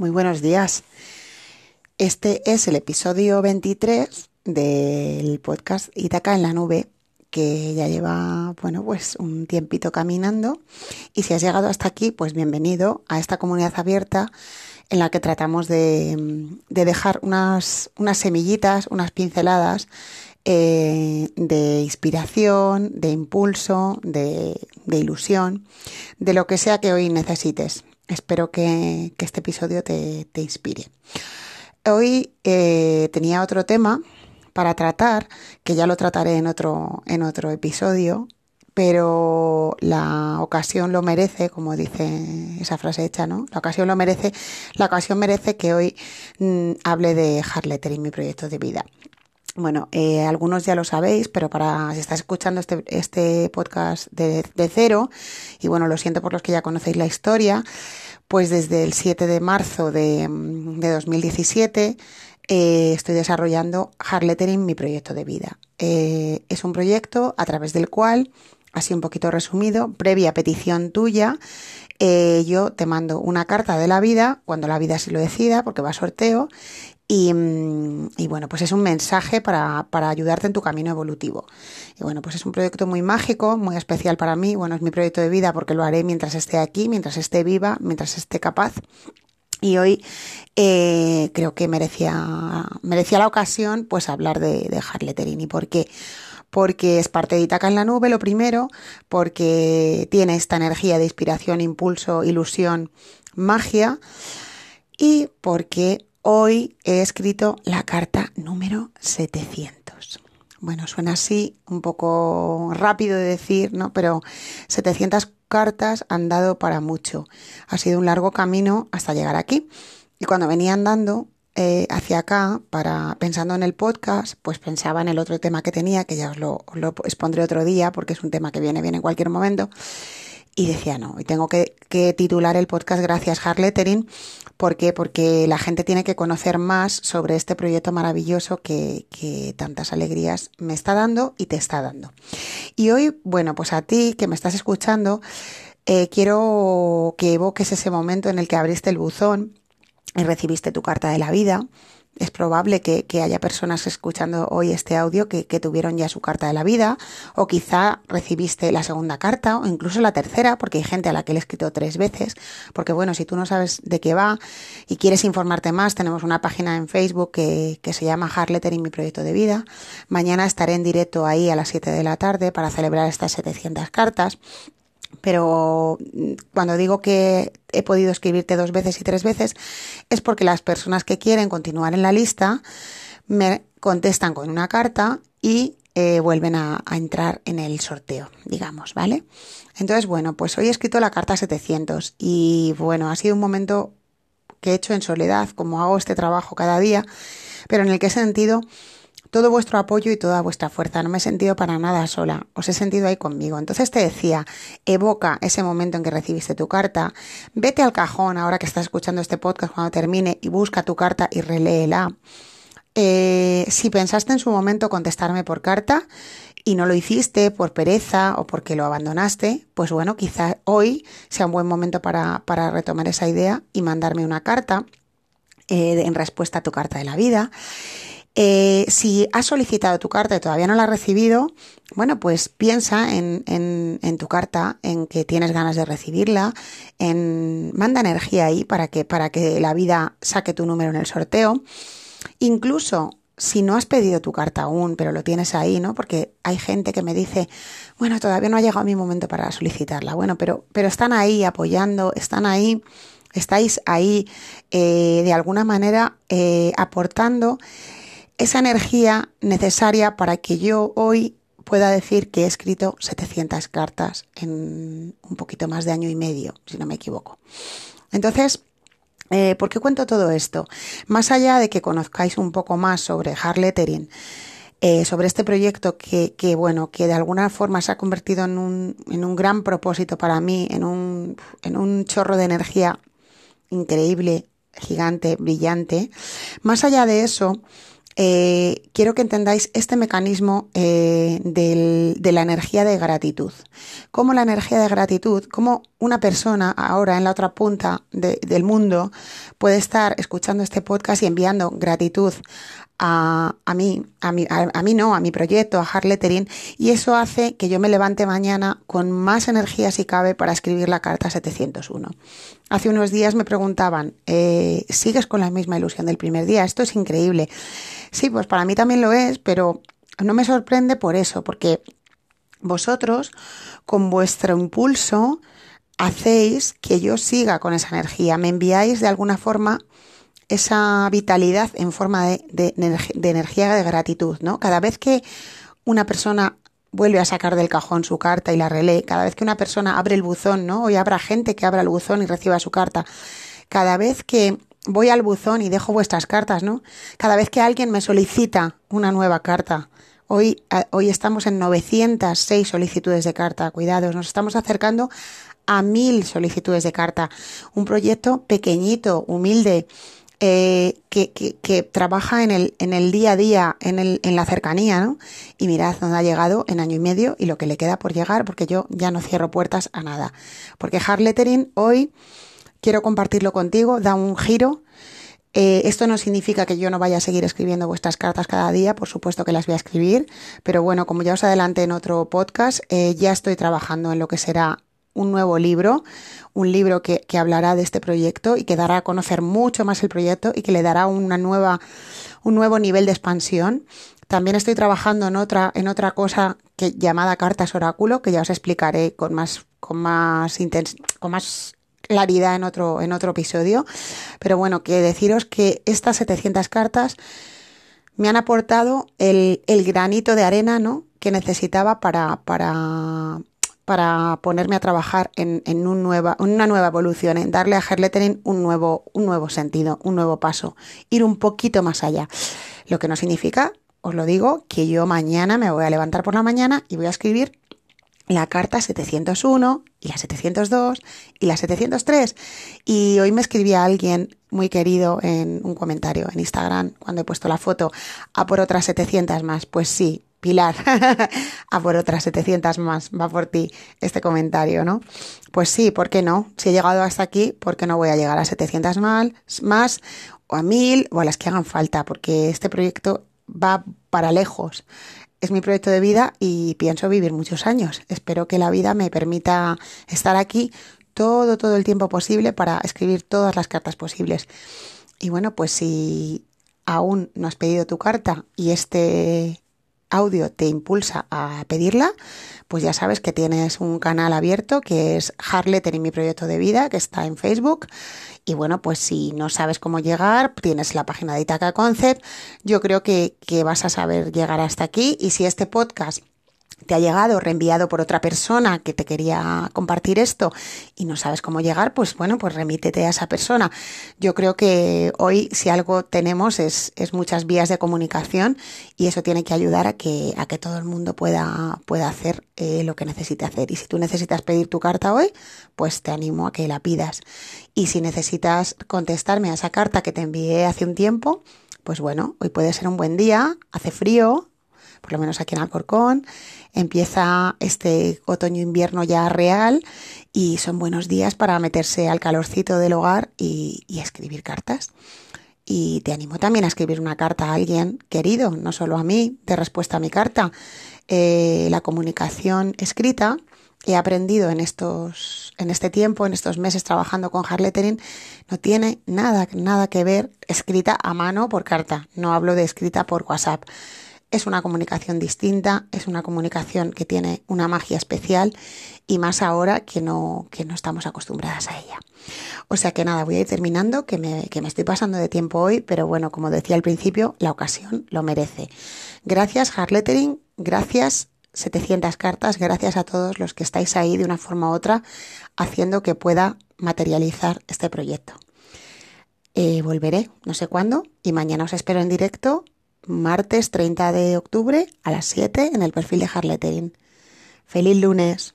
Muy buenos días. Este es el episodio 23 del podcast Itaca en la nube, que ya lleva, bueno, pues un tiempito caminando. Y si has llegado hasta aquí, pues bienvenido a esta comunidad abierta en la que tratamos de, dejar unas, unas semillitas, unas pinceladas eh, de inspiración, de impulso, de, ilusión, de lo que sea que hoy necesites. Espero que, este episodio te, inspire. Hoy eh, tenía otro tema para tratar, que ya lo trataré en otro, en otro episodio, pero la ocasión lo merece, como dice esa frase hecha, ¿no? La ocasión lo merece, la ocasión merece que hoy mm, hable de Harletter y mi proyecto de vida. Bueno, eh, algunos ya lo sabéis, pero para si estás escuchando este, este podcast de, cero, y bueno, lo siento por los que ya conocéis la historia, pues desde el 7 de marzo de, 2017 eh, estoy desarrollando Hard mi proyecto de vida. Eh, es un proyecto a través del cual, así un poquito resumido, previa petición tuya, yo te mando una carta de la vida, cuando la vida se lo decida, porque va a sorteo, Mm, y, bueno, pues es un mensaje para, ayudarte en tu camino evolutivo. Y bueno, pues es un proyecto muy mágico, muy especial para mí. Bueno, es mi proyecto de vida porque lo haré mientras esté aquí, mientras esté viva, mientras esté capaz. Y hoy eh, creo que merecía, merecía la ocasión pues hablar de, de Harleterini. ¿Por qué? Porque es parte de Itaca en la nube, lo primero, porque tiene esta energía de inspiración, impulso, ilusión, magia, y porque Hoy he escrito la carta número 700. Bueno, suena así un poco rápido de decir, ¿no? Pero 700 cartas han dado para mucho. Ha sido un largo camino hasta llegar aquí. Y cuando venía andando eh, hacia acá, para pensando en el podcast, pues pensaba en el otro tema que tenía, que ya os lo, os lo expondré otro día, porque es un tema que viene bien en cualquier momento. Y decía, no, y tengo que, titular el podcast Gracias Harlettering. ¿Por qué? Porque la gente tiene que conocer más sobre este proyecto maravilloso que, que tantas alegrías me está dando y te está dando. Y hoy, bueno, pues a ti que me estás escuchando, eh, quiero que evoques ese momento en el que abriste el buzón y recibiste tu carta de la vida es probable que, haya personas escuchando hoy este audio que, tuvieron ya su carta de la vida, o quizá recibiste la segunda carta, o incluso la tercera, porque hay gente a la que le he escrito tres veces, porque bueno, si tú no sabes de qué va y quieres informarte más, tenemos una página en Facebook que, se llama Harletter y mi proyecto de vida. Mañana estaré en directo ahí a las 7 de la tarde para celebrar estas 700 cartas pero mm, cuando digo que he podido escribirte dos veces y tres veces es porque las personas que quieren continuar en la lista me contestan con una carta y eh, vuelven a, entrar en el sorteo, digamos, ¿vale? Entonces, bueno, pues hoy he escrito la carta 700 y bueno, ha sido un momento que he hecho en soledad, como hago este trabajo cada día, pero en el que he sentido todo vuestro apoyo y toda vuestra fuerza. No me he sentido para nada sola, os he sentido ahí conmigo. Entonces te decía, evoca ese momento en que recibiste tu carta, vete al cajón ahora que estás escuchando este podcast cuando termine y busca tu carta y reléela. Eh, si pensaste en su momento contestarme por carta y no lo hiciste por pereza o porque lo abandonaste, pues bueno, quizá hoy sea un buen momento para, para retomar esa idea y mandarme una carta eh, en respuesta a tu carta de la vida. Eh, si has solicitado tu carta y todavía no la has recibido, bueno, pues piensa en, tu carta, en que tienes ganas de recibirla, en manda energía ahí para que, para que la vida saque tu número en el sorteo. Incluso si no has pedido tu carta aún, pero lo tienes ahí, ¿no? Porque hay gente que me dice, bueno, todavía no ha llegado mi momento para solicitarla. Bueno, pero, pero están ahí apoyando, están ahí, estáis ahí eh, de alguna manera eh, aportando esa energía necesaria para que yo hoy pueda decir que he escrito 700 cartas en un poquito más de año y medio, si no me equivoco. Entonces, eh, ¿por qué cuento todo esto? Más allá de que conozcáis un poco más sobre hard lettering, eh, sobre este proyecto que, que, bueno, que de alguna forma se ha convertido en un, en un gran propósito para mí, en un, en un chorro de energía increíble, gigante, brillante. Más allá de eso, eh, quiero que entendáis este mecanismo eh, de la energía de gratitud. Cómo la energía de gratitud, cómo una persona ahora en la otra punta del mundo puede estar escuchando este podcast y enviando gratitud a, a, mí, a, mí, a, mí no, a mi proyecto, a Hard Lettering, y eso hace que yo me levante mañana con más energía si cabe para escribir la carta 701. Hace unos días me preguntaban, eh, ¿sigues con la misma ilusión del primer día? Esto es increíble. Sí, pues para mí también lo es, pero no me sorprende por eso, porque vosotros, con vuestro impulso, hacéis que yo siga con esa energía. Me enviáis de alguna forma esa vitalidad en forma de, energía de gratitud, ¿no? Cada vez que una persona vuelve a sacar del cajón su carta y la relee, cada vez que una persona abre el buzón, ¿no? Hoy habrá gente que abra el buzón y reciba su carta. Cada vez que voy al buzón y dejo vuestras cartas, ¿no? Cada vez que alguien me solicita una nueva carta. Hoy, hoy estamos en 906 solicitudes de carta. Cuidados, nos estamos acercando a mil solicitudes de carta. Un proyecto pequeñito, humilde, eh, que, que, trabaja en el, en el día a día, en, el, en la cercanía, ¿no? Y mirad dónde ha llegado en año y medio y lo que le queda por llegar, porque yo ya no cierro puertas a nada. Porque Hard Lettering hoy quiero compartirlo contigo, da un giro. Eh, esto no significa que yo no vaya a seguir escribiendo vuestras cartas cada día, por supuesto que las voy a escribir, pero bueno, como ya os adelanté en otro podcast, eh, ya estoy trabajando en lo que será un nuevo libro, un libro que, que, hablará de este proyecto y que dará a conocer mucho más el proyecto y que le dará una nueva, un nuevo nivel de expansión. También estoy trabajando en otra, en otra cosa que, llamada cartas oráculo, que ya os explicaré con más, con más, con más claridad en otro, en otro episodio. Pero bueno, que deciros que estas 700 cartas me han aportado el, el granito de arena, ¿no? que necesitaba para, para, para ponerme a trabajar en, una nueva evolución, en darle a Lettering un nuevo, un nuevo sentido, un nuevo paso, ir un poquito más allá. Lo que no significa, os lo digo, que yo mañana me voy a levantar por la mañana y voy a escribir la carta 701 y la 702 y la 703. Y hoy me escribía alguien muy querido en un comentario en Instagram cuando he puesto la foto a por otras 700 más. Pues sí, Pilar, a por otras 700 más, va por ti este comentario, ¿no? Pues sí, ¿por qué no? Si he llegado hasta aquí, ¿por qué no voy a llegar a 700 más, más o a 1000 o a las que hagan falta? Porque este proyecto va para lejos. Es mi proyecto de vida y pienso vivir muchos años. Espero que la vida me permita estar aquí todo, todo el tiempo posible para escribir todas las cartas posibles. Y bueno, pues si aún no has pedido tu carta y este audio te impulsa a pedirla, pues ya sabes que tienes un canal abierto que es Harletter y mi proyecto de vida, que está en Facebook. Y bueno, pues si no sabes cómo llegar, tienes la página de Itaca Concept. Yo creo que, que vas a saber llegar hasta aquí. Y si este podcast te ha llegado reenviado por otra persona que te quería compartir esto y no sabes cómo llegar, pues bueno, pues remítete a esa persona. Yo creo que hoy si algo tenemos es, es muchas vías de comunicación y eso tiene que ayudar a que, a que todo el mundo pueda, pueda hacer eh, lo que necesite hacer. Y si tú necesitas pedir tu carta hoy, pues te animo a que la pidas. Y si necesitas contestarme a esa carta que te envié hace un tiempo, pues bueno, hoy puede ser un buen día, hace frío, por lo menos aquí en Alcorcón. Empieza este otoño-invierno ya real y son buenos días para meterse al calorcito del hogar y, escribir cartas. Y te animo también a escribir una carta a alguien querido, no solo a mí, de respuesta a mi carta. Eh, la comunicación escrita he aprendido en estos, en este tiempo, en estos meses trabajando con hard lettering, no tiene nada, nada que ver escrita a mano por carta. No hablo de escrita por WhatsApp. Es una comunicación distinta, es una comunicación que tiene una magia especial y más ahora que no, que no estamos acostumbradas a ella. O sea que nada, voy a ir terminando, que me, que me estoy pasando de tiempo hoy, pero bueno, como decía al principio, la ocasión lo merece. Gracias, Harlettering, gracias 700 cartas, gracias a todos los que estáis ahí de una forma u otra haciendo que pueda materializar este proyecto. Eh, volveré, no sé cuándo, y mañana os espero en directo martes 30 de octubre a las 7 en el perfil de Harlettering. ¡Feliz lunes!